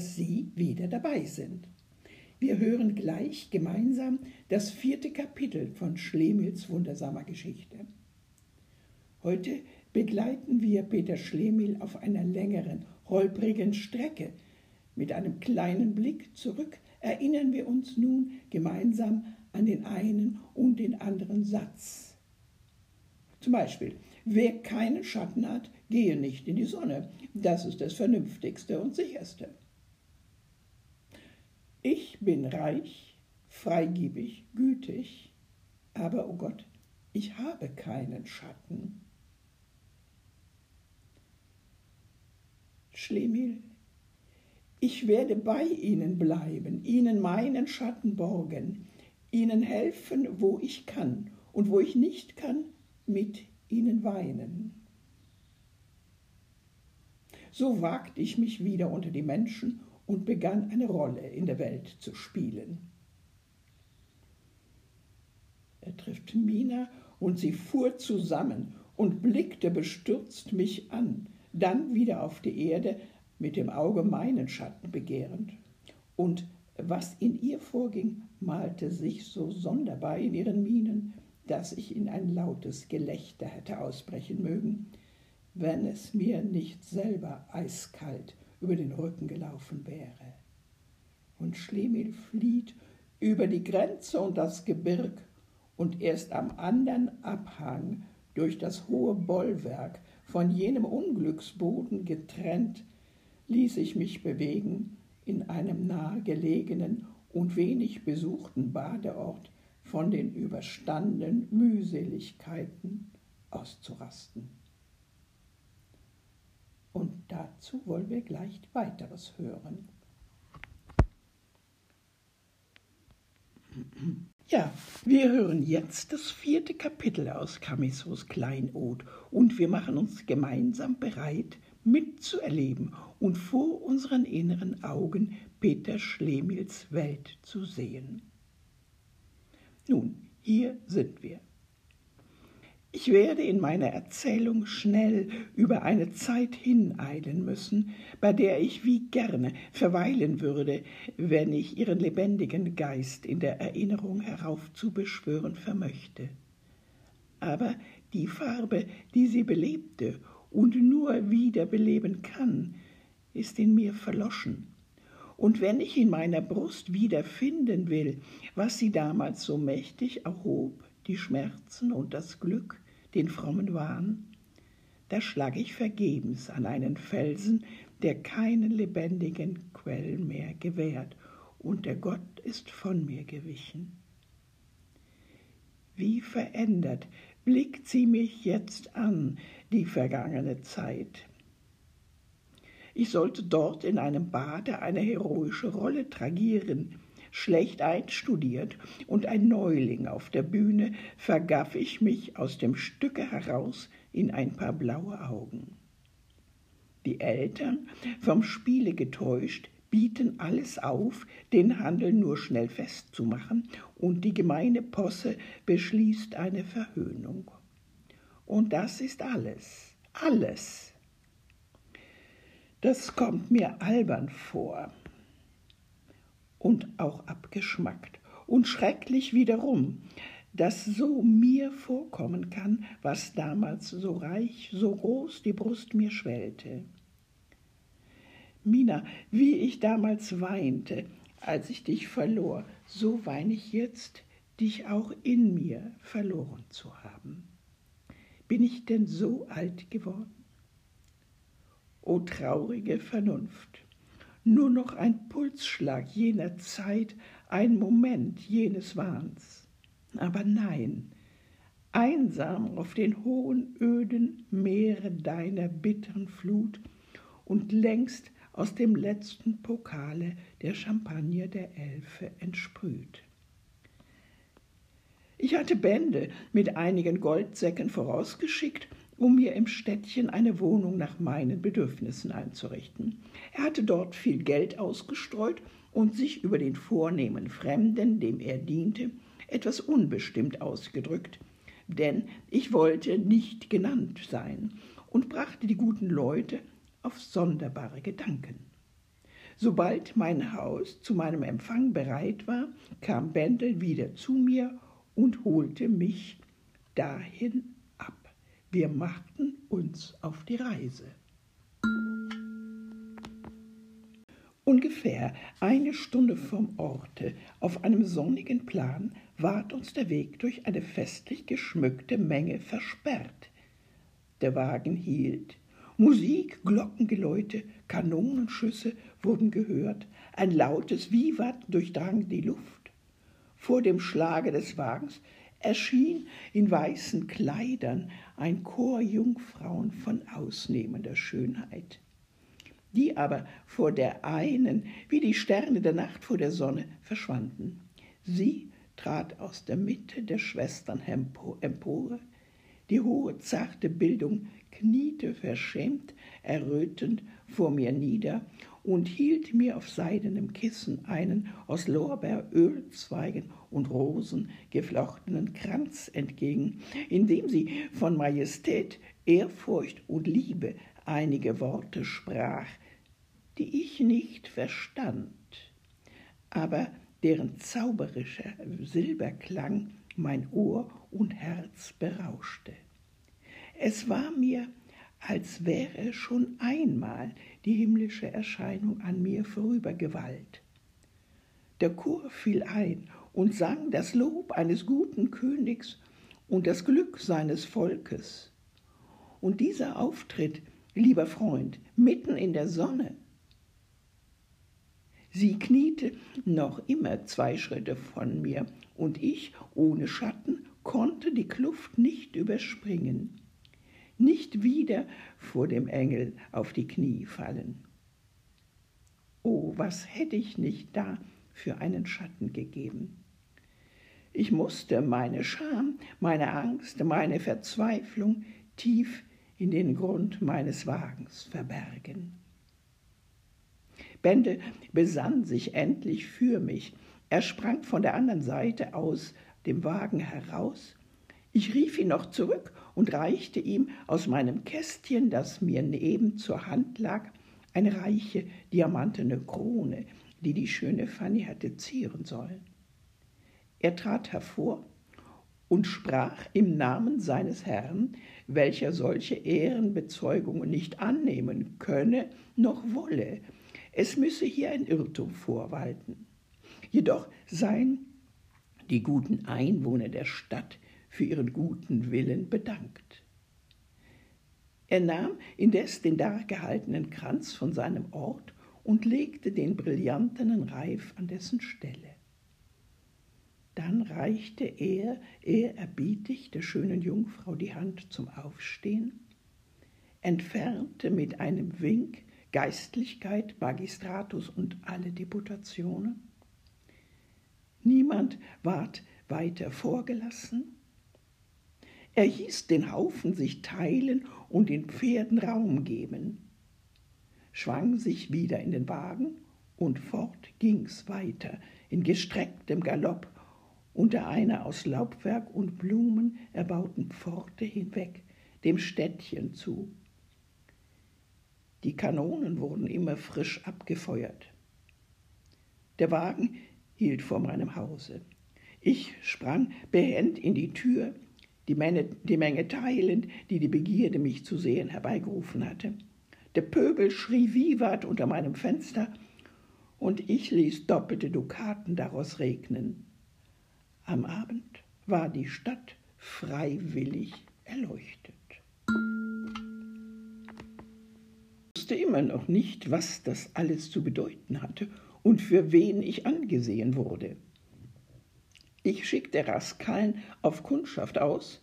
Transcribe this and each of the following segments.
dass Sie wieder dabei sind. Wir hören gleich gemeinsam das vierte Kapitel von Schlemils wundersamer Geschichte. Heute begleiten wir Peter Schlemil auf einer längeren, holprigen Strecke. Mit einem kleinen Blick zurück erinnern wir uns nun gemeinsam an den einen und den anderen Satz. Zum Beispiel, wer keinen Schatten hat, gehe nicht in die Sonne. Das ist das Vernünftigste und Sicherste. Ich bin reich, freigebig, gütig, aber, oh Gott, ich habe keinen Schatten. Schlemil, ich werde bei Ihnen bleiben, Ihnen meinen Schatten borgen, Ihnen helfen, wo ich kann, und wo ich nicht kann, mit Ihnen weinen. So wagte ich mich wieder unter die Menschen und begann eine Rolle in der Welt zu spielen. Er trifft Mina und sie fuhr zusammen und blickte bestürzt mich an, dann wieder auf die Erde, mit dem Auge meinen Schatten begehrend. Und was in ihr vorging, malte sich so sonderbar in ihren Mienen, dass ich in ein lautes Gelächter hätte ausbrechen mögen, wenn es mir nicht selber eiskalt über den Rücken gelaufen wäre. Und Schlemil flieht über die Grenze und das Gebirg, und erst am andern Abhang durch das hohe Bollwerk von jenem Unglücksboden getrennt, ließ ich mich bewegen in einem nahegelegenen und wenig besuchten Badeort von den überstandenen Mühseligkeiten auszurasten. Und dazu wollen wir gleich weiteres hören. Ja, wir hören jetzt das vierte Kapitel aus Camissos Kleinod und wir machen uns gemeinsam bereit, mitzuerleben und vor unseren inneren Augen Peter Schlemils Welt zu sehen. Nun, hier sind wir. Ich werde in meiner Erzählung schnell über eine Zeit hineilen müssen, bei der ich wie gerne verweilen würde, wenn ich ihren lebendigen Geist in der Erinnerung heraufzubeschwören vermöchte. Aber die Farbe, die sie belebte und nur wieder beleben kann, ist in mir verloschen. Und wenn ich in meiner Brust wiederfinden will, was sie damals so mächtig erhob, die Schmerzen und das Glück, den frommen Wahn, da schlag ich vergebens an einen Felsen, der keinen lebendigen Quell mehr gewährt, und der Gott ist von mir gewichen. Wie verändert blickt sie mich jetzt an, die vergangene Zeit. Ich sollte dort in einem Bade eine heroische Rolle tragieren, schlecht einstudiert und ein Neuling auf der Bühne, vergaff ich mich aus dem Stücke heraus in ein paar blaue Augen. Die Eltern, vom Spiele getäuscht, bieten alles auf, den Handel nur schnell festzumachen, und die gemeine Posse beschließt eine Verhöhnung. Und das ist alles, alles. Das kommt mir albern vor und auch abgeschmackt und schrecklich wiederum, dass so mir vorkommen kann, was damals so reich, so groß die Brust mir schwellte. Mina, wie ich damals weinte, als ich dich verlor, so weine ich jetzt, dich auch in mir verloren zu haben. Bin ich denn so alt geworden? O traurige Vernunft! Nur noch ein Pulsschlag jener Zeit, ein Moment jenes Wahns. Aber nein, einsam auf den hohen, öden Meere deiner bittern Flut und längst aus dem letzten Pokale der Champagner der Elfe entsprüht. Ich hatte Bände mit einigen Goldsäcken vorausgeschickt um mir im Städtchen eine Wohnung nach meinen Bedürfnissen einzurichten. Er hatte dort viel Geld ausgestreut und sich über den vornehmen Fremden, dem er diente, etwas unbestimmt ausgedrückt, denn ich wollte nicht genannt sein und brachte die guten Leute auf sonderbare Gedanken. Sobald mein Haus zu meinem Empfang bereit war, kam Bendel wieder zu mir und holte mich dahin. Wir machten uns auf die Reise. Ungefähr eine Stunde vom Orte, auf einem sonnigen Plan, ward uns der Weg durch eine festlich geschmückte Menge versperrt. Der Wagen hielt. Musik, Glockengeläute, Kanonenschüsse wurden gehört, ein lautes Vivat durchdrang die Luft. Vor dem Schlage des Wagens erschien in weißen Kleidern ein Chor Jungfrauen von ausnehmender Schönheit die aber vor der einen, wie die Sterne der Nacht vor der Sonne, verschwanden. Sie trat aus der Mitte der Schwestern empore, die hohe, zarte Bildung kniete verschämt, errötend vor mir nieder und hielt mir auf seidenem Kissen einen aus Lorbeer, Ölzweigen und Rosen geflochtenen Kranz entgegen, indem sie von Majestät, Ehrfurcht und Liebe einige Worte sprach, die ich nicht verstand, aber deren zauberischer Silberklang mein Ohr und Herz berauschte. Es war mir, als wäre schon einmal die himmlische Erscheinung an mir vorübergewallt. Der Chor fiel ein und sang das Lob eines guten Königs und das Glück seines Volkes. Und dieser Auftritt, lieber Freund, mitten in der Sonne, Sie kniete noch immer zwei Schritte von mir, und ich, ohne Schatten, konnte die Kluft nicht überspringen, nicht wieder vor dem Engel auf die Knie fallen. Oh, was hätte ich nicht da für einen Schatten gegeben. Ich musste meine Scham, meine Angst, meine Verzweiflung tief in den Grund meines Wagens verbergen. Bende besann sich endlich für mich. Er sprang von der anderen Seite aus dem Wagen heraus. Ich rief ihn noch zurück und reichte ihm aus meinem Kästchen, das mir neben zur Hand lag, eine reiche diamantene Krone, die die schöne Fanny hatte zieren sollen. Er trat hervor und sprach im Namen seines Herrn, welcher solche Ehrenbezeugungen nicht annehmen könne noch wolle, es müsse hier ein Irrtum vorwalten. Jedoch seien die guten Einwohner der Stadt für ihren guten Willen bedankt. Er nahm indes den dargehaltenen Kranz von seinem Ort und legte den brillantenen Reif an dessen Stelle. Dann reichte er ehrerbietig der schönen Jungfrau die Hand zum Aufstehen, entfernte mit einem Wink Geistlichkeit, Magistratus und alle Deputationen. Niemand ward weiter vorgelassen. Er hieß den Haufen sich teilen und den Pferden Raum geben, schwang sich wieder in den Wagen und fort ging's weiter in gestrecktem Galopp unter einer aus Laubwerk und Blumen erbauten Pforte hinweg, dem Städtchen zu, die Kanonen wurden immer frisch abgefeuert. Der Wagen hielt vor meinem Hause. Ich sprang behend in die Tür, die Menge, die Menge teilend, die die Begierde, mich zu sehen, herbeigerufen hatte. Der Pöbel schrie Vivat unter meinem Fenster, und ich ließ doppelte Dukaten daraus regnen. Am Abend war die Stadt freiwillig erleuchtet. wusste immer noch nicht, was das alles zu bedeuten hatte und für wen ich angesehen wurde. Ich schickte Raskallen auf Kundschaft aus.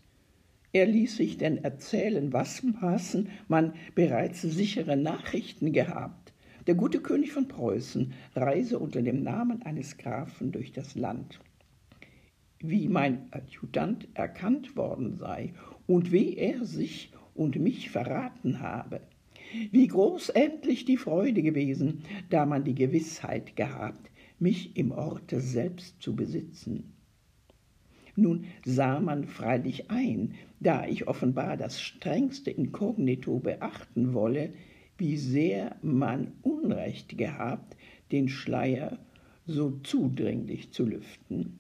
Er ließ sich denn erzählen, was maßen man bereits sichere Nachrichten gehabt. Der gute König von Preußen reise unter dem Namen eines Grafen durch das Land. Wie mein Adjutant erkannt worden sei und wie er sich und mich verraten habe. Wie groß endlich die Freude gewesen, da man die Gewissheit gehabt, mich im Orte selbst zu besitzen. Nun sah man freilich ein, da ich offenbar das strengste Inkognito beachten wolle, wie sehr man Unrecht gehabt, den Schleier so zudringlich zu lüften.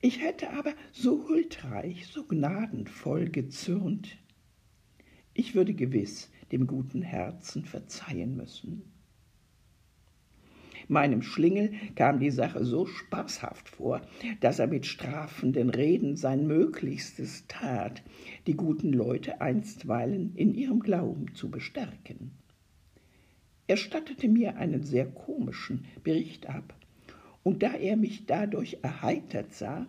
Ich hätte aber so huldreich, so gnadenvoll gezürnt. Ich würde gewiss dem guten Herzen verzeihen müssen. Meinem Schlingel kam die Sache so spaßhaft vor, dass er mit strafenden Reden sein Möglichstes tat, die guten Leute einstweilen in ihrem Glauben zu bestärken. Er stattete mir einen sehr komischen Bericht ab, und da er mich dadurch erheitert sah,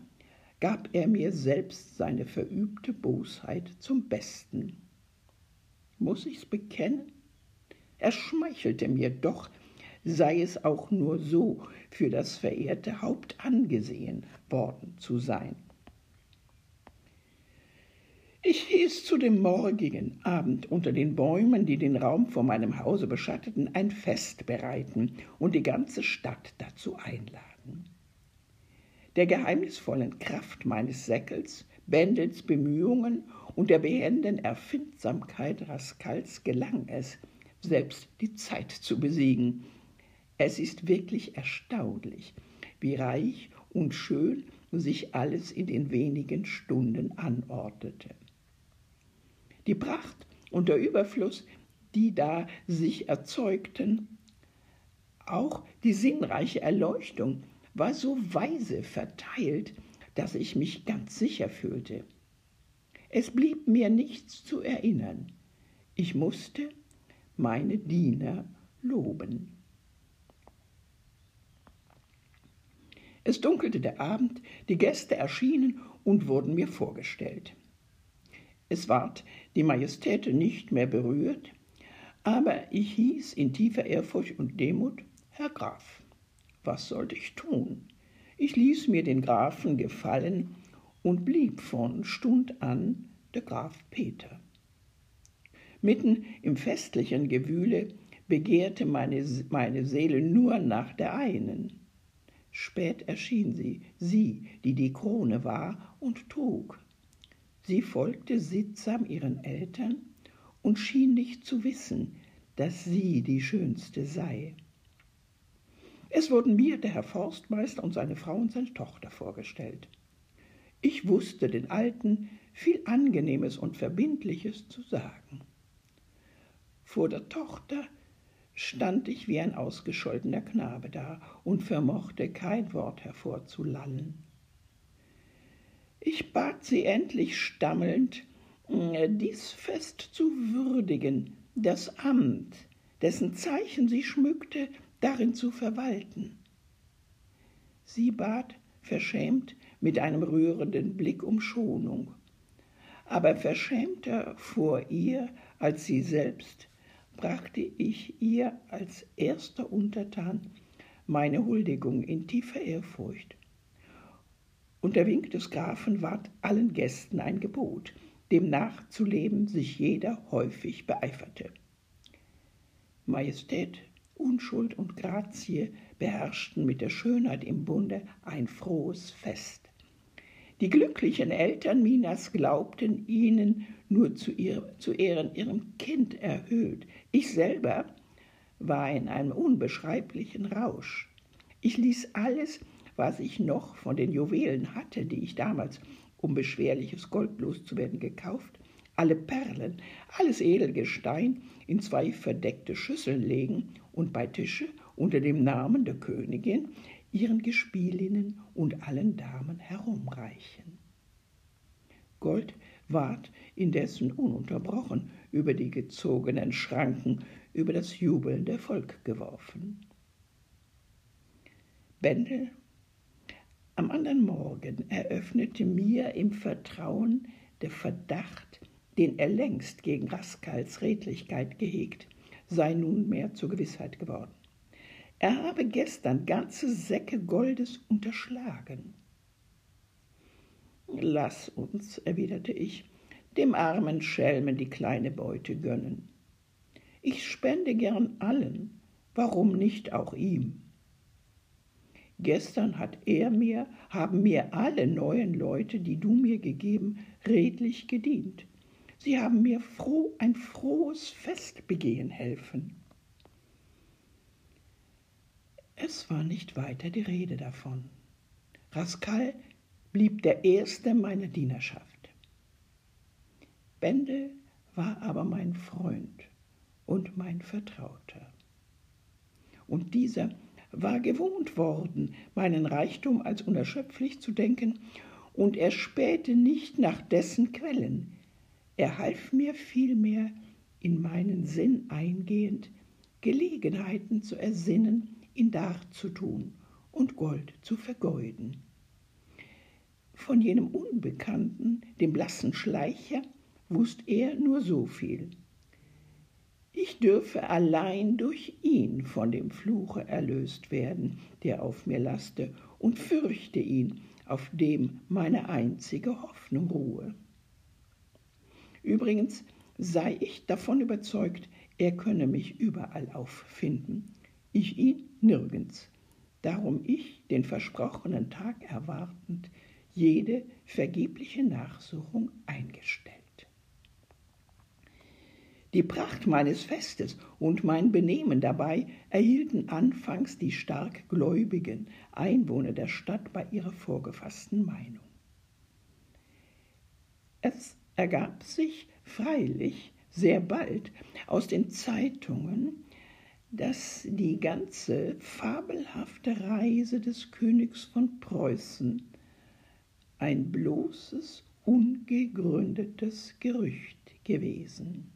gab er mir selbst seine verübte Bosheit zum Besten. Muss ich's bekennen? Er schmeichelte mir doch, sei es auch nur so für das verehrte Haupt angesehen worden zu sein. Ich hieß zu dem morgigen Abend unter den Bäumen, die den Raum vor meinem Hause beschatteten, ein Fest bereiten und die ganze Stadt dazu einladen. Der geheimnisvollen Kraft meines Säckels, Bendels Bemühungen und der behenden Erfindsamkeit Raskals gelang es, selbst die Zeit zu besiegen, es ist wirklich erstaunlich, wie reich und schön sich alles in den wenigen Stunden anordnete. Die Pracht und der Überfluss, die da sich erzeugten, auch die sinnreiche Erleuchtung war so weise verteilt, dass ich mich ganz sicher fühlte. Es blieb mir nichts zu erinnern. Ich musste meine Diener loben. Es dunkelte der Abend, die Gäste erschienen und wurden mir vorgestellt. Es ward die Majestät nicht mehr berührt, aber ich hieß in tiefer Ehrfurcht und Demut Herr Graf. Was sollte ich tun? Ich ließ mir den Grafen gefallen und blieb von Stund an der Graf Peter. Mitten im festlichen Gewühle begehrte meine, meine Seele nur nach der einen, Spät erschien sie, sie, die die Krone war und trug. Sie folgte sittsam ihren Eltern und schien nicht zu wissen, dass sie die Schönste sei. Es wurden mir der Herr Forstmeister und seine Frau und seine Tochter vorgestellt. Ich wusste den Alten viel Angenehmes und Verbindliches zu sagen. Vor der Tochter stand ich wie ein ausgescholtener Knabe da und vermochte kein Wort hervorzulallen. Ich bat sie endlich stammelnd, äh, dies Fest zu würdigen, das Amt, dessen Zeichen sie schmückte, darin zu verwalten. Sie bat verschämt mit einem rührenden Blick um Schonung, aber verschämter vor ihr als sie selbst brachte ich ihr als erster Untertan meine Huldigung in tiefer Ehrfurcht. Und der Wink des Grafen ward allen Gästen ein Gebot, dem nachzuleben sich jeder häufig beeiferte. Majestät, Unschuld und Grazie beherrschten mit der Schönheit im Bunde ein frohes Fest. Die glücklichen Eltern Minas glaubten ihnen nur zu, ihr, zu Ehren ihrem Kind erhöht. Ich selber war in einem unbeschreiblichen Rausch. Ich ließ alles, was ich noch von den Juwelen hatte, die ich damals, um beschwerliches Gold loszuwerden, gekauft, alle Perlen, alles Edelgestein in zwei verdeckte Schüsseln legen und bei Tische unter dem Namen der Königin ihren Gespielinnen und allen Damen herumreichen. Gold ward indessen ununterbrochen über die gezogenen Schranken, über das jubelnde Volk geworfen. Bendel am anderen Morgen eröffnete mir im Vertrauen der Verdacht, den er längst gegen Raskals Redlichkeit gehegt, sei nunmehr zur Gewissheit geworden. Er habe gestern ganze Säcke Goldes unterschlagen. Lass uns, erwiderte ich, dem armen Schelmen die kleine Beute gönnen. Ich spende gern allen, warum nicht auch ihm? Gestern hat er mir, haben mir alle neuen Leute, die du mir gegeben, redlich gedient. Sie haben mir froh ein frohes Fest begehen helfen. Es war nicht weiter die Rede davon. Rascal blieb der Erste meiner Dienerschaft. Bendel war aber mein Freund und mein Vertrauter. Und dieser war gewohnt worden, meinen Reichtum als unerschöpflich zu denken, und er spähte nicht nach dessen Quellen. Er half mir vielmehr, in meinen Sinn eingehend, Gelegenheiten zu ersinnen, ihn darzutun und Gold zu vergeuden. Von jenem Unbekannten, dem blassen Schleicher, wußt er nur so viel. Ich dürfe allein durch ihn von dem Fluche erlöst werden, der auf mir laste, und fürchte ihn, auf dem meine einzige Hoffnung ruhe. Übrigens sei ich davon überzeugt, er könne mich überall auffinden, ich ihn nirgends. Darum ich, den versprochenen Tag erwartend, jede vergebliche Nachsuchung eingestellt. Die Pracht meines Festes und mein Benehmen dabei erhielten anfangs die stark gläubigen Einwohner der Stadt bei ihrer vorgefassten Meinung. Es ergab sich freilich sehr bald aus den Zeitungen, dass die ganze fabelhafte Reise des Königs von Preußen ein bloßes, ungegründetes Gerücht gewesen.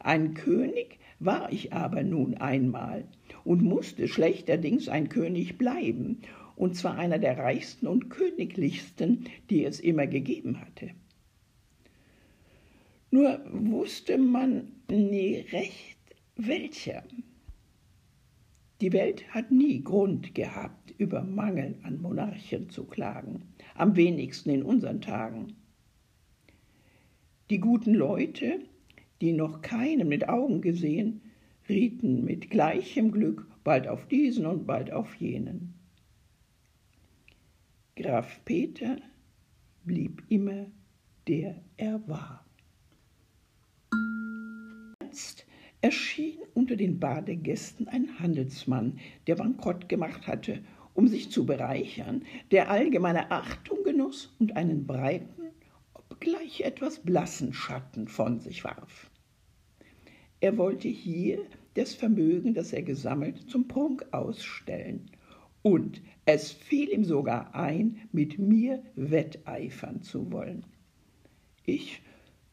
Ein König war ich aber nun einmal und musste schlechterdings ein König bleiben, und zwar einer der reichsten und königlichsten, die es immer gegeben hatte. Nur wusste man nie recht, welcher. Die Welt hat nie Grund gehabt, über Mangel an Monarchen zu klagen, am wenigsten in unseren Tagen. Die guten Leute, die noch keinen mit Augen gesehen, rieten mit gleichem Glück bald auf diesen und bald auf jenen. Graf Peter blieb immer der er war. Jetzt erschien unter den Badegästen ein Handelsmann, der Bankrott gemacht hatte, um sich zu bereichern, der allgemeine Achtung genoss und einen breiten, obgleich etwas blassen Schatten von sich warf. Er wollte hier das Vermögen, das er gesammelt, zum Prunk ausstellen. Und es fiel ihm sogar ein, mit mir wetteifern zu wollen. Ich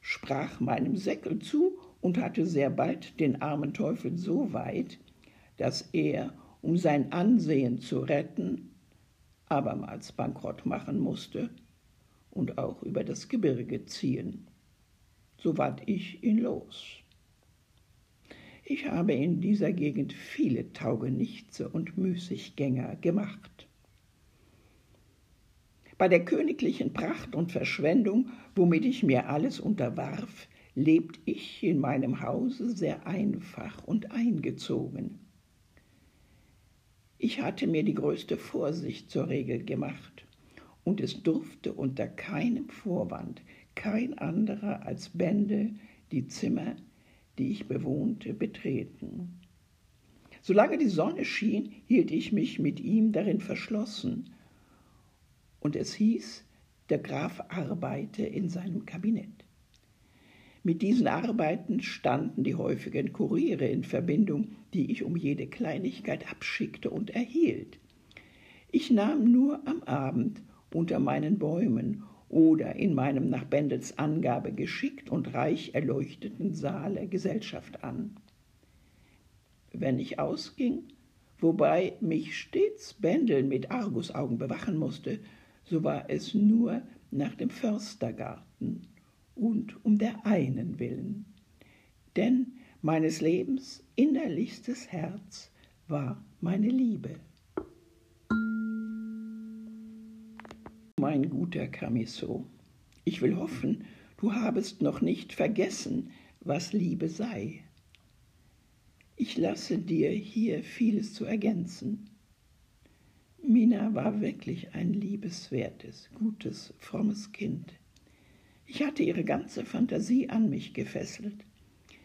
sprach meinem Säckel zu und hatte sehr bald den armen Teufel so weit, dass er, um sein Ansehen zu retten, abermals Bankrott machen musste und auch über das Gebirge ziehen. So ward ich ihn los. Ich habe in dieser Gegend viele Taugenichtse und Müßiggänger gemacht. Bei der königlichen Pracht und Verschwendung, womit ich mir alles unterwarf, lebt ich in meinem Hause sehr einfach und eingezogen. Ich hatte mir die größte Vorsicht zur Regel gemacht, und es durfte unter keinem Vorwand kein anderer als Bände die Zimmer, die ich bewohnte, betreten. Solange die Sonne schien, hielt ich mich mit ihm darin verschlossen, und es hieß, der Graf arbeite in seinem Kabinett. Mit diesen Arbeiten standen die häufigen Kuriere in Verbindung, die ich um jede Kleinigkeit abschickte und erhielt. Ich nahm nur am Abend unter meinen Bäumen oder in meinem nach Bendels Angabe geschickt und reich erleuchteten Saale Gesellschaft an. Wenn ich ausging, wobei mich stets Bendel mit Argusaugen bewachen musste, so war es nur nach dem Förstergarten und um der einen willen. Denn meines Lebens innerlichstes Herz war meine Liebe. mein guter Camisso. Ich will hoffen, du habest noch nicht vergessen, was Liebe sei. Ich lasse dir hier vieles zu ergänzen. Mina war wirklich ein liebeswertes, gutes, frommes Kind. Ich hatte ihre ganze Fantasie an mich gefesselt.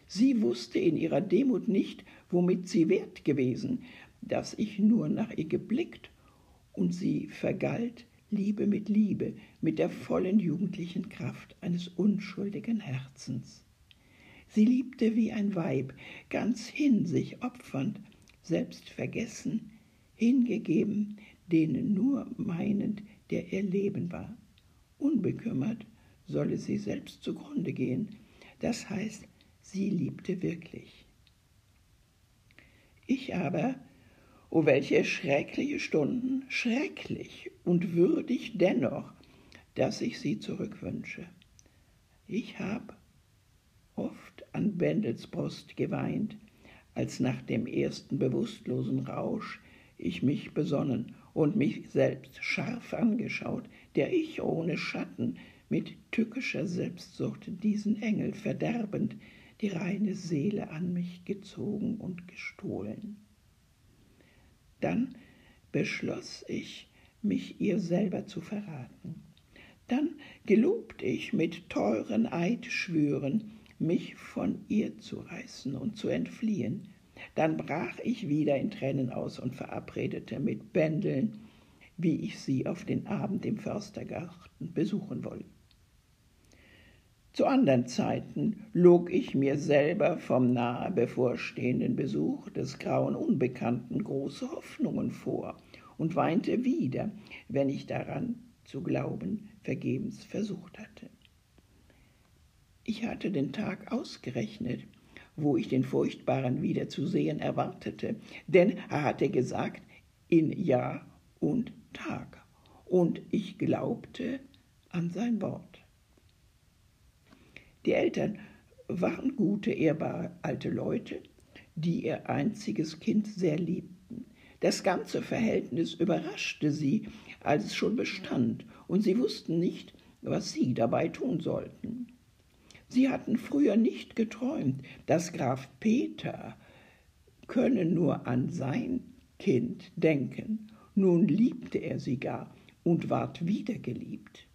Sie wusste in ihrer Demut nicht, womit sie wert gewesen, dass ich nur nach ihr geblickt und sie vergalt Liebe mit Liebe, mit der vollen jugendlichen Kraft eines unschuldigen Herzens. Sie liebte wie ein Weib, ganz hin sich opfernd, selbst vergessen, hingegeben, denen nur meinend, der ihr Leben war. Unbekümmert solle sie selbst zugrunde gehen. Das heißt, sie liebte wirklich. Ich aber, o oh welche schreckliche Stunden, schrecklich und würdig dennoch, dass ich sie zurückwünsche. Ich hab oft an Bendels Brust geweint, als nach dem ersten bewusstlosen Rausch ich mich besonnen und mich selbst scharf angeschaut, der ich ohne Schatten mit tückischer Selbstsucht diesen Engel verderbend die reine Seele an mich gezogen und gestohlen. Dann beschloss ich, mich ihr selber zu verraten. Dann gelobt ich mit teuren Eidschwüren, mich von ihr zu reißen und zu entfliehen. Dann brach ich wieder in Tränen aus und verabredete mit Bändeln, wie ich sie auf den Abend im Förstergarten besuchen wolle. Zu anderen Zeiten log ich mir selber vom nahe bevorstehenden Besuch des grauen Unbekannten große Hoffnungen vor und weinte wieder, wenn ich daran zu glauben vergebens versucht hatte. Ich hatte den Tag ausgerechnet, wo ich den Furchtbaren wiederzusehen erwartete, denn er hatte gesagt, in Jahr und Tag, und ich glaubte an sein Wort. Die Eltern waren gute, ehrbare alte Leute, die ihr einziges Kind sehr liebten. Das ganze Verhältnis überraschte sie, als es schon bestand, und sie wussten nicht, was sie dabei tun sollten. Sie hatten früher nicht geträumt, dass Graf Peter könne nur an sein Kind denken. Nun liebte er sie gar und ward wiedergeliebt.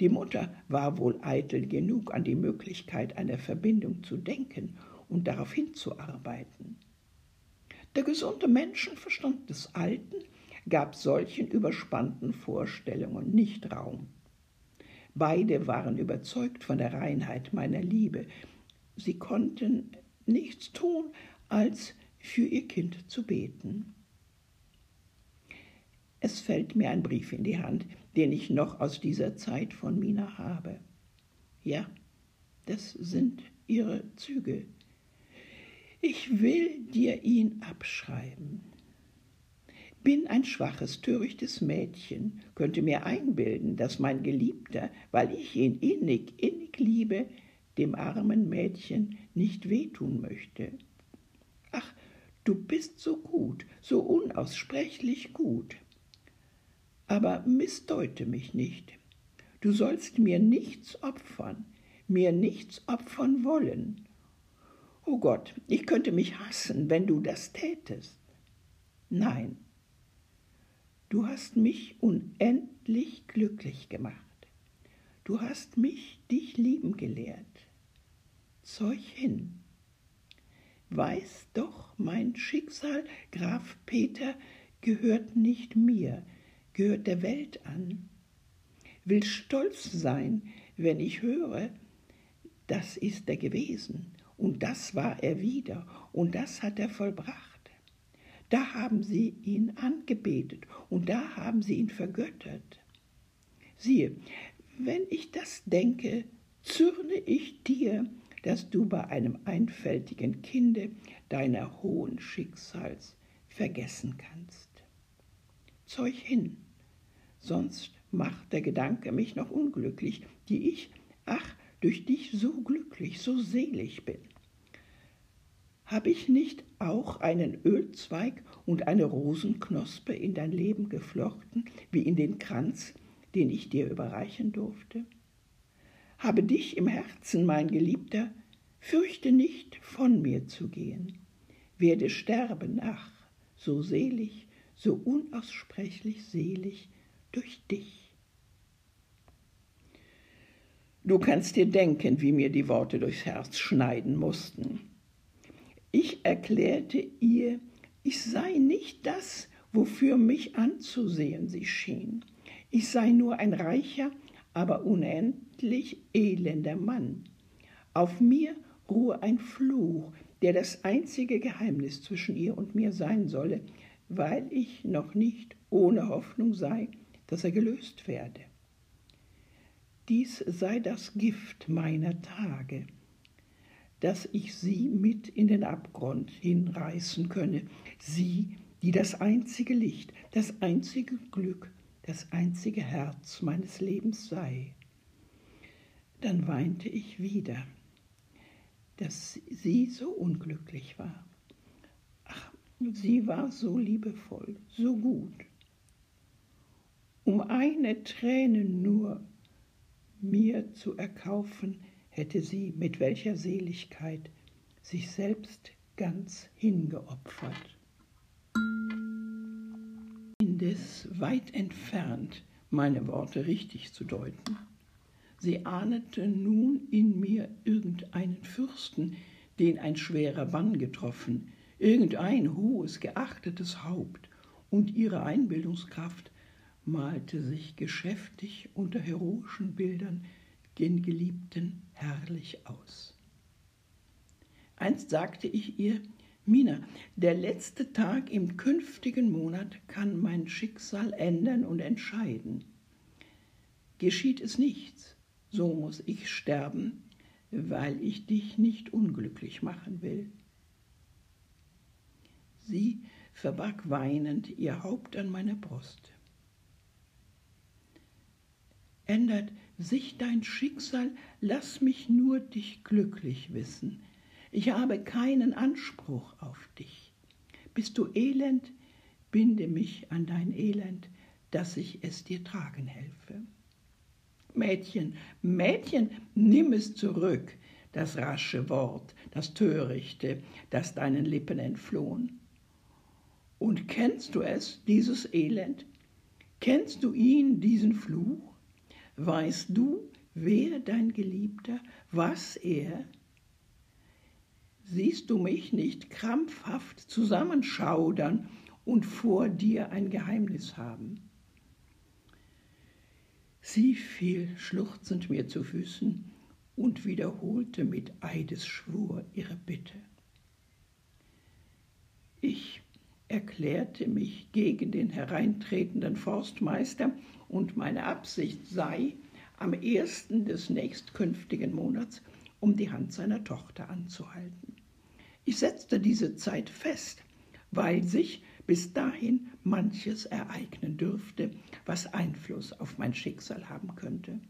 Die Mutter war wohl eitel genug, an die Möglichkeit einer Verbindung zu denken und darauf hinzuarbeiten. Der gesunde Menschenverstand des Alten gab solchen überspannten Vorstellungen nicht Raum. Beide waren überzeugt von der Reinheit meiner Liebe. Sie konnten nichts tun, als für ihr Kind zu beten. Es fällt mir ein Brief in die Hand, den ich noch aus dieser Zeit von Mina habe. Ja, das sind ihre Züge. Ich will dir ihn abschreiben. Bin ein schwaches, törichtes Mädchen, könnte mir einbilden, dass mein Geliebter, weil ich ihn innig, innig liebe, dem armen Mädchen nicht wehtun möchte. Ach, du bist so gut, so unaussprechlich gut aber missdeute mich nicht. Du sollst mir nichts opfern, mir nichts opfern wollen. O oh Gott, ich könnte mich hassen, wenn du das tätest. Nein, du hast mich unendlich glücklich gemacht. Du hast mich dich lieben gelehrt. Zeug hin. Weiß doch, mein Schicksal, Graf Peter, gehört nicht mir, gehört der Welt an, will stolz sein, wenn ich höre, das ist er gewesen und das war er wieder und das hat er vollbracht. Da haben sie ihn angebetet und da haben sie ihn vergöttert. Siehe, wenn ich das denke, zürne ich dir, dass du bei einem einfältigen Kinde deiner hohen Schicksals vergessen kannst. Zeug hin, sonst macht der Gedanke mich noch unglücklich, die ich, ach, durch dich so glücklich, so selig bin. Habe ich nicht auch einen Ölzweig und eine Rosenknospe in dein Leben geflochten, wie in den Kranz, den ich dir überreichen durfte? Habe dich im Herzen, mein Geliebter, fürchte nicht, von mir zu gehen. Werde sterben, ach, so selig, so unaussprechlich selig, durch dich. Du kannst dir denken, wie mir die Worte durchs Herz schneiden mussten. Ich erklärte ihr, ich sei nicht das, wofür mich anzusehen sie schien. Ich sei nur ein reicher, aber unendlich elender Mann. Auf mir ruhe ein Fluch, der das einzige Geheimnis zwischen ihr und mir sein solle, weil ich noch nicht ohne Hoffnung sei, dass er gelöst werde. Dies sei das Gift meiner Tage, dass ich sie mit in den Abgrund hinreißen könne, sie, die das einzige Licht, das einzige Glück, das einzige Herz meines Lebens sei. Dann weinte ich wieder, dass sie so unglücklich war. Sie war so liebevoll, so gut. Um eine Träne nur mir zu erkaufen, hätte sie mit welcher Seligkeit sich selbst ganz hingeopfert. Indes weit entfernt, meine Worte richtig zu deuten. Sie ahnete nun in mir irgendeinen Fürsten, den ein schwerer Bann getroffen, irgendein hohes, geachtetes Haupt, und ihre Einbildungskraft malte sich geschäftig unter heroischen Bildern den Geliebten herrlich aus. Einst sagte ich ihr, Mina, der letzte Tag im künftigen Monat kann mein Schicksal ändern und entscheiden. Geschieht es nichts, so muss ich sterben, weil ich dich nicht unglücklich machen will. Sie verbarg weinend ihr Haupt an meiner Brust ändert sich dein Schicksal, lass mich nur dich glücklich wissen. Ich habe keinen Anspruch auf dich. Bist du elend, binde mich an dein Elend, dass ich es dir tragen helfe. Mädchen, Mädchen, nimm es zurück, das rasche Wort, das törichte, das deinen Lippen entflohen. Und kennst du es, dieses Elend? Kennst du ihn, diesen Fluch? Weißt du, wer dein Geliebter, was er? Siehst du mich nicht krampfhaft zusammenschaudern und vor dir ein Geheimnis haben? Sie fiel schluchzend mir zu Füßen und wiederholte mit Eidesschwur ihre Bitte. Ich erklärte mich gegen den hereintretenden Forstmeister und meine Absicht sei, am ersten des nächstkünftigen Monats um die Hand seiner Tochter anzuhalten. Ich setzte diese Zeit fest, weil sich bis dahin manches ereignen dürfte, was Einfluss auf mein Schicksal haben könnte.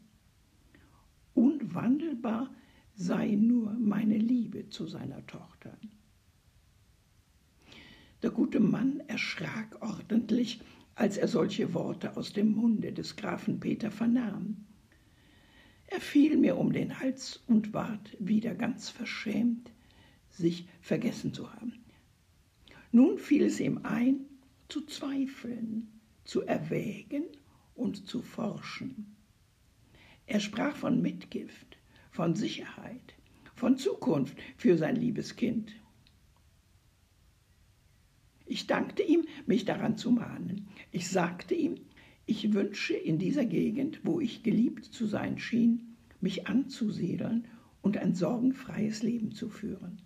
Unwandelbar sei nur meine Liebe zu seiner Tochter. Der gute Mann erschrak ordentlich, als er solche Worte aus dem Munde des Grafen Peter vernahm. Er fiel mir um den Hals und ward wieder ganz verschämt, sich vergessen zu haben. Nun fiel es ihm ein, zu zweifeln, zu erwägen und zu forschen. Er sprach von Mitgift, von Sicherheit, von Zukunft für sein liebes Kind. Ich dankte ihm, mich daran zu mahnen. Ich sagte ihm, ich wünsche in dieser Gegend, wo ich geliebt zu sein schien, mich anzusiedeln und ein sorgenfreies Leben zu führen.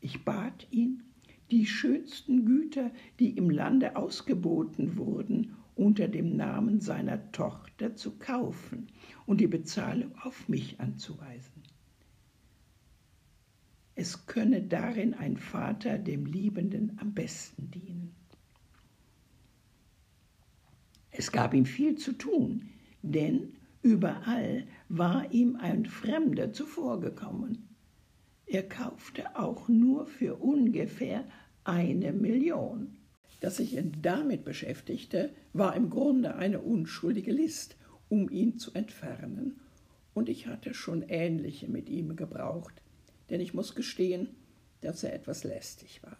Ich bat ihn, die schönsten Güter, die im Lande ausgeboten wurden, unter dem Namen seiner Tochter zu kaufen und die Bezahlung auf mich anzuweisen. Es könne darin ein Vater dem Liebenden am besten dienen. Es gab ihm viel zu tun, denn überall war ihm ein Fremder zuvorgekommen. Er kaufte auch nur für ungefähr eine Million. Dass sich ihn damit beschäftigte, war im Grunde eine unschuldige List, um ihn zu entfernen, und ich hatte schon ähnliche mit ihm gebraucht, denn ich muss gestehen, dass er etwas lästig war.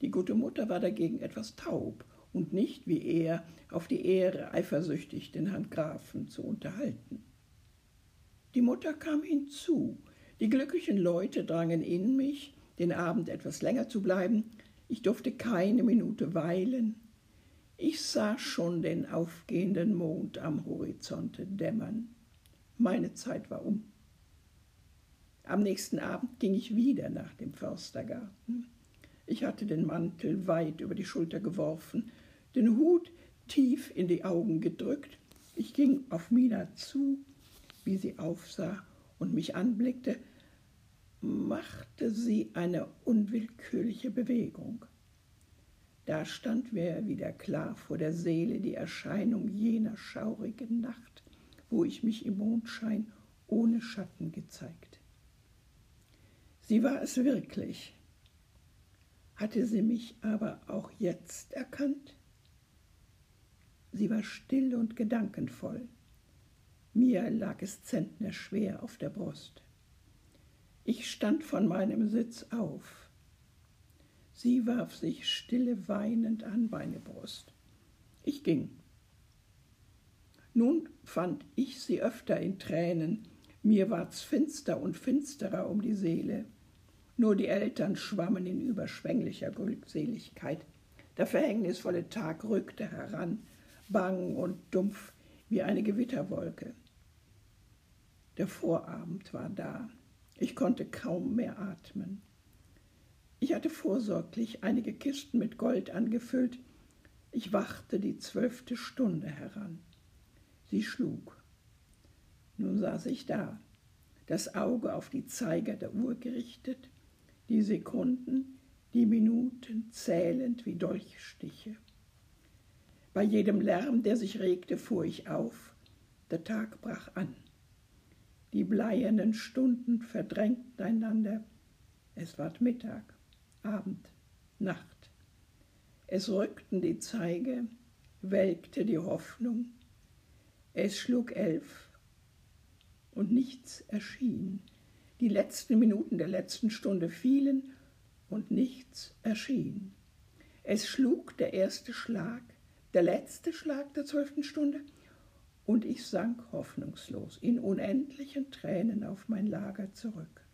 Die gute Mutter war dagegen etwas taub und nicht wie er auf die Ehre eifersüchtig den Herrn Grafen zu unterhalten. Die Mutter kam hinzu. Die glücklichen Leute drangen in mich, den Abend etwas länger zu bleiben. Ich durfte keine Minute weilen. Ich sah schon den aufgehenden Mond am Horizonte dämmern. Meine Zeit war um. Am nächsten Abend ging ich wieder nach dem Förstergarten. Ich hatte den Mantel weit über die Schulter geworfen, den Hut tief in die Augen gedrückt. Ich ging auf Mina zu, wie sie aufsah und mich anblickte, machte sie eine unwillkürliche Bewegung. Da stand mir wieder klar vor der Seele die Erscheinung jener schaurigen Nacht, wo ich mich im Mondschein ohne Schatten gezeigt. Sie war es wirklich. Hatte sie mich aber auch jetzt erkannt? Sie war still und gedankenvoll. Mir lag es zentnerschwer auf der Brust. Ich stand von meinem Sitz auf. Sie warf sich stille weinend an meine Brust. Ich ging. Nun fand ich sie öfter in Tränen, mir ward's finster und finsterer um die Seele. Nur die Eltern schwammen in überschwänglicher Glückseligkeit. Der verhängnisvolle Tag rückte heran, bang und dumpf wie eine Gewitterwolke. Der Vorabend war da. Ich konnte kaum mehr atmen. Ich hatte vorsorglich einige Kisten mit Gold angefüllt. Ich wachte die zwölfte Stunde heran. Sie schlug. Nun saß ich da, das Auge auf die Zeiger der Uhr gerichtet, die Sekunden, die Minuten zählend wie Dolchstiche. Bei jedem Lärm, der sich regte, fuhr ich auf. Der Tag brach an. Die bleiernen Stunden verdrängten einander. Es ward Mittag, Abend, Nacht. Es rückten die Zeige, welkte die Hoffnung. Es schlug elf und nichts erschien. Die letzten Minuten der letzten Stunde fielen und nichts erschien. Es schlug der erste Schlag, der letzte Schlag der zwölften Stunde, und ich sank hoffnungslos in unendlichen Tränen auf mein Lager zurück.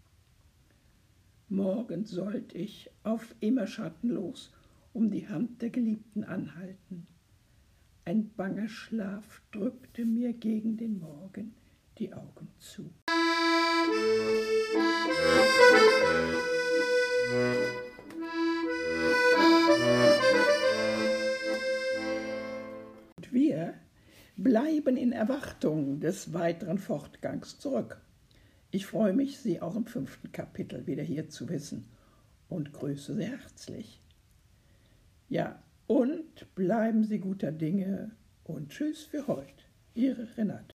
Morgen sollt ich auf immer schattenlos um die Hand der Geliebten anhalten. Ein banger Schlaf drückte mir gegen den Morgen die Augen zu. Und wir bleiben in Erwartung des weiteren Fortgangs zurück. Ich freue mich, Sie auch im fünften Kapitel wieder hier zu wissen und grüße Sie herzlich. Ja, und bleiben Sie guter Dinge und tschüss für heute. Ihre Renate.